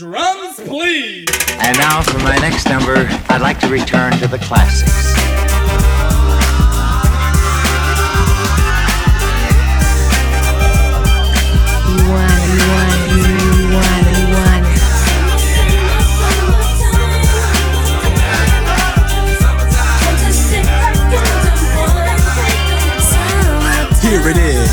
Drums, please. And now for my next number, I'd like to return to the classics.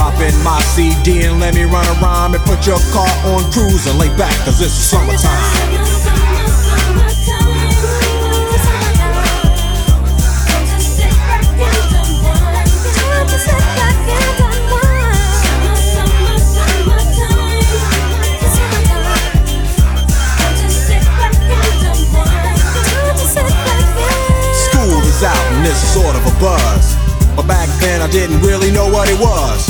Pop in my CD and let me run around and put your car on cruise and lay back, cause it's summertime. School is out and sort of a buzz. But back then I didn't really know what it was.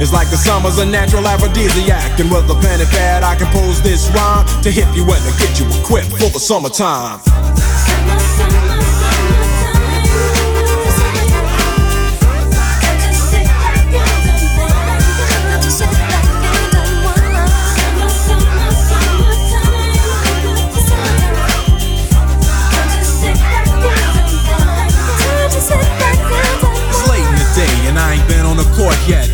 It's like the summer's a natural aphrodisiac. And with a pen and pad, I compose this rhyme to hit you and to get you equipped for the summertime. It's late in the day and I ain't been on the court yet.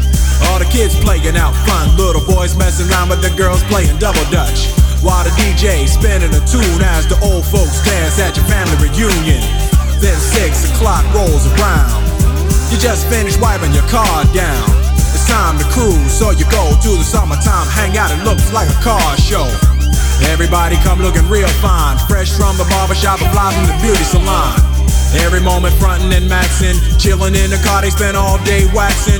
All the kids playing out fun, little boys messing around with the girls playing double dutch. While the DJ spinning a tune as the old folks dance at your family reunion. Then six o'clock rolls around. You just finished wiping your car down. It's time to cruise, so you go to the summertime hangout. It looks like a car show. Everybody come looking real fine, fresh from the barbershop or fly from the beauty salon. Every moment frontin' and maxin', chillin' in the car, they spend all day waxing,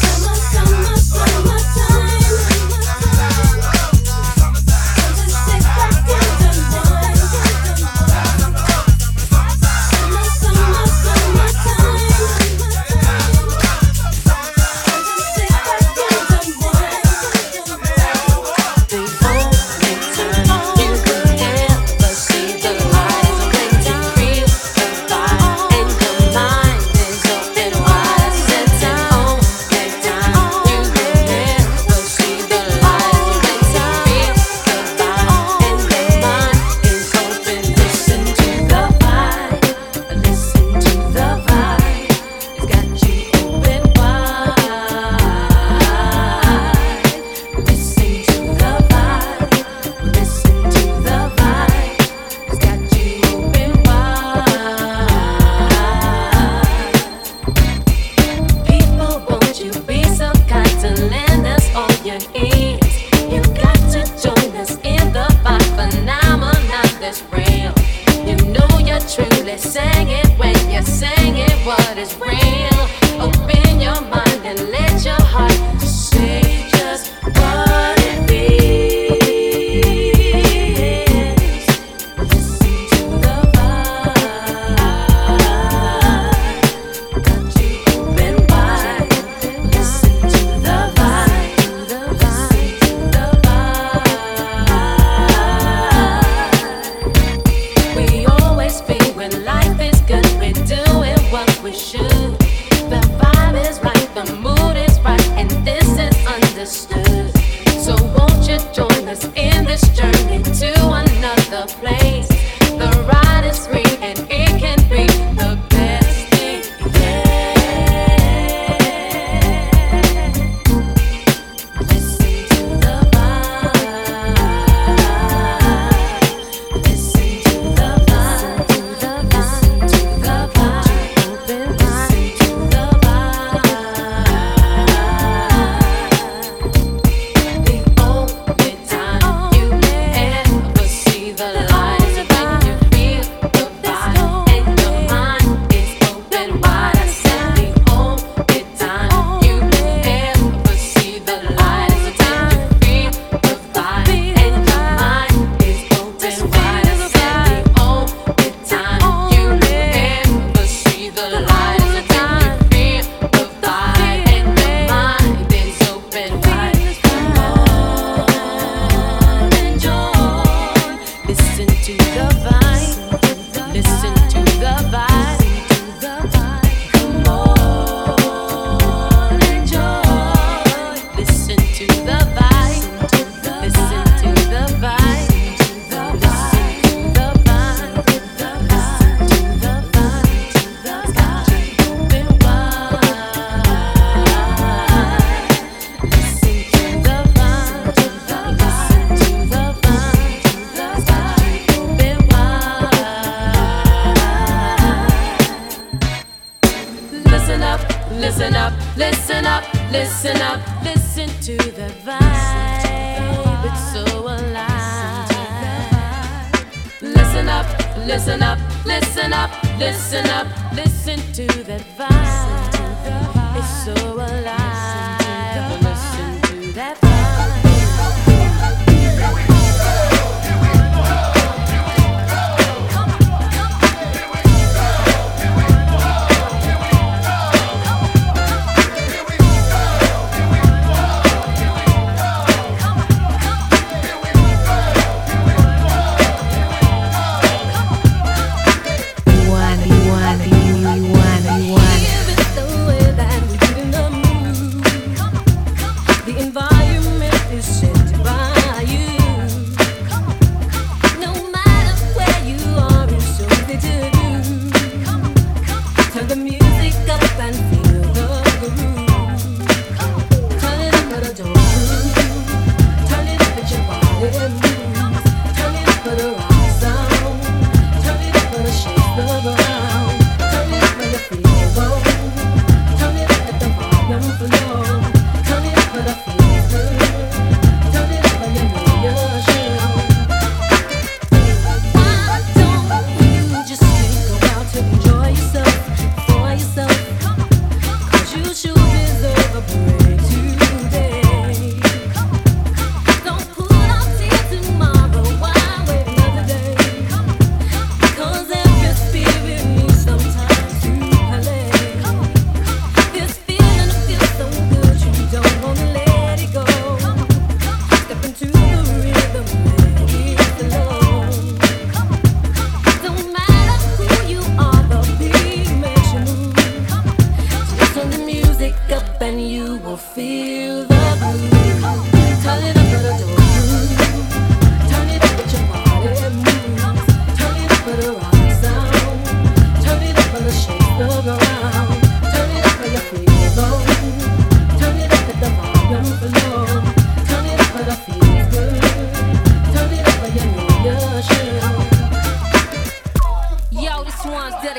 listen up, listen up, listen up, listen to that vibe. It's so alive.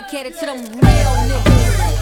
dedicated to them real niggas.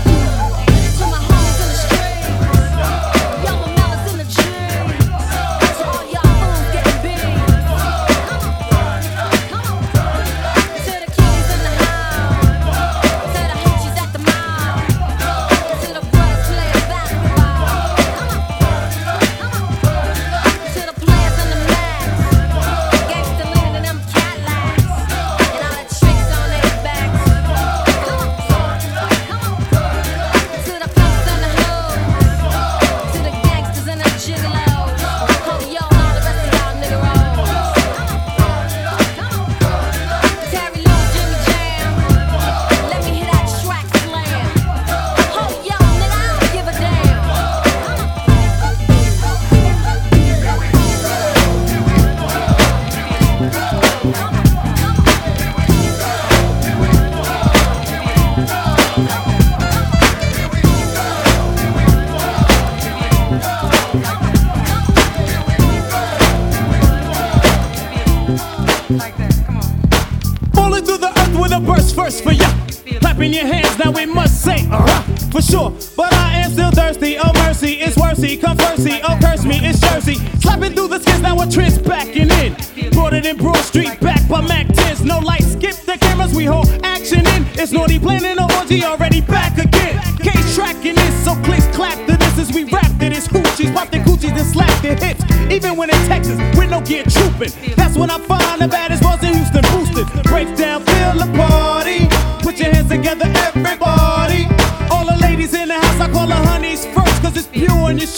for ya. Clapping your hands, now we must say, uh-huh, for sure. But I am still thirsty, oh mercy, it's worthy, come mercy, oh curse me, it's Jersey. Slapping through the skins, now we're trans backing in. Brought it in Broad Street, back by Mac 10s, no light, skip the cameras, we hold action in. It's naughty planning, no orgy, already back again. Case tracking this, so click, clap to this as we rap to this hoochies, pop the coochies and slap the hits. Even when in Texas, with no gear trooping, that's when I find the baddest was in Houston, boosted. Break down, feel apart.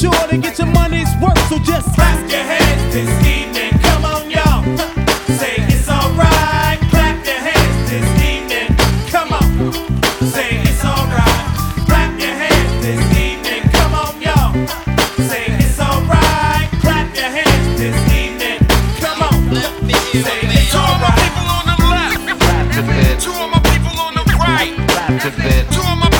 Sure to get your money's worth. So just clap your hands this evening. Come on, y'all. Say it's alright. Clap your hands this evening. Come on. Say it's alright. Clap your hands this evening. Come on, y'all. Say it's alright. Clap your hands this evening. Come on. Say it's alright. Two of my people on the left, Clap the bit, two of my people on the right, clap the bit, two of my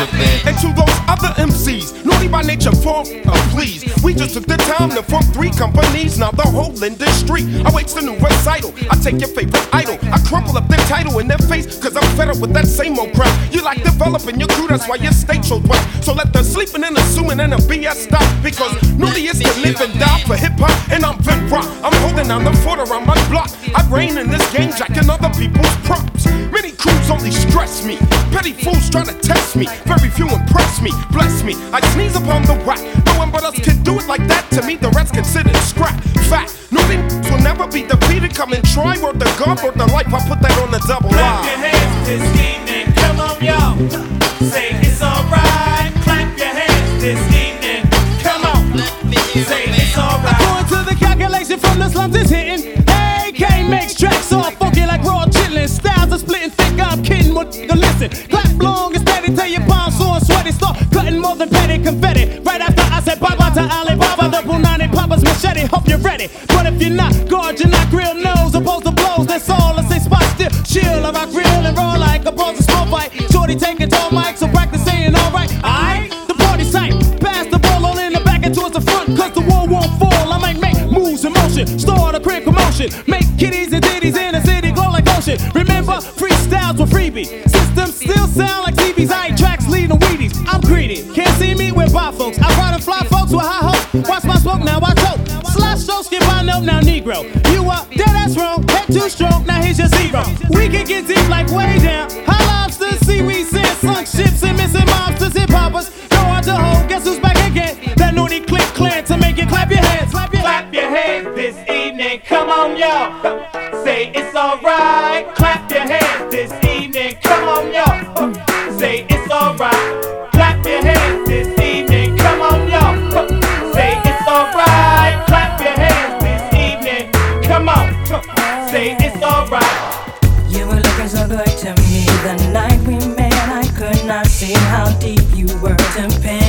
And to those other MCs, naughty by nature, form, uh, please. We just took the time to form three companies, now the whole industry. I wait the new recital. I take your favorite idol. I crumple up their title in their face, cause I'm fed up with that same old crap. You like developing your crew, that's why your state shows whack. So let the sleeping and assuming and the BS stop. Because naughty is to live and die for hip hop, and I'm Vin Rock. I'm holding down the fort around my block. I reign in this game, jacking other people's props. Many crews only stress me. Petty fools try to test me. Very few impress me. Bless me. I sneeze upon the whack. No one but us can do it like that. To me, the rest considered scrap. Fact. Nobody will never be defeated. Come and try. Word the God, word the life. I put that on the double Clap your hands this evening. Come on, y'all. Say it's alright. Clap your hands this evening. Come on. Say it's alright. According to the calculation from the slums, it's hitting. AK makes What nigga listen? Clap long and steady till your palms sore sweaty. Start cutting more than petty confetti. Right after I said bye bye to Alibaba, the Punani Papa's machete. Hope you're ready. But if you're not, guard your not grill nose. Opposed to blows, that's all. I say spot still. Chill, rock real Too strong, now here's your zero. We can get deep like way down. High lobsters, seaweed, sand, sunk ships, and missing mobsters, hip hoppers. Go out to hold, guess who's back again? That naughty click clan to make you clap your hands. Clap your, clap your hands this evening. Come on, y'all. Say it's alright. You were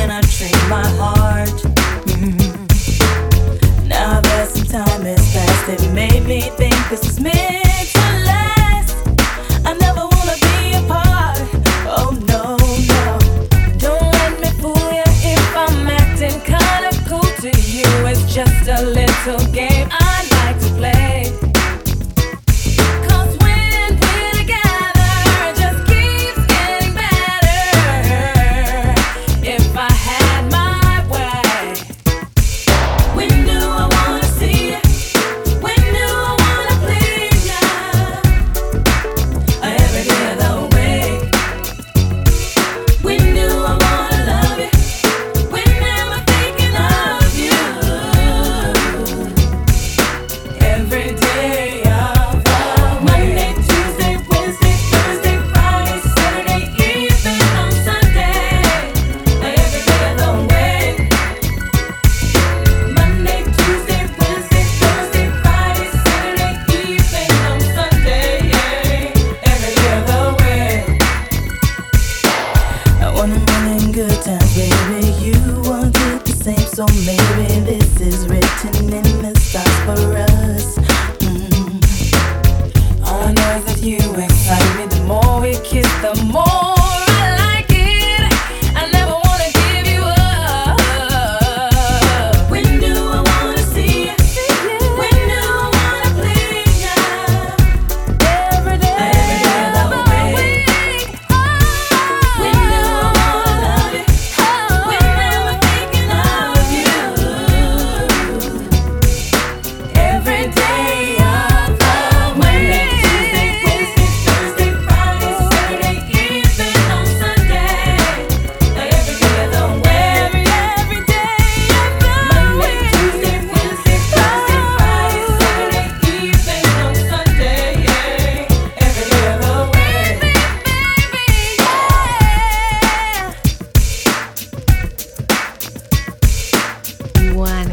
one.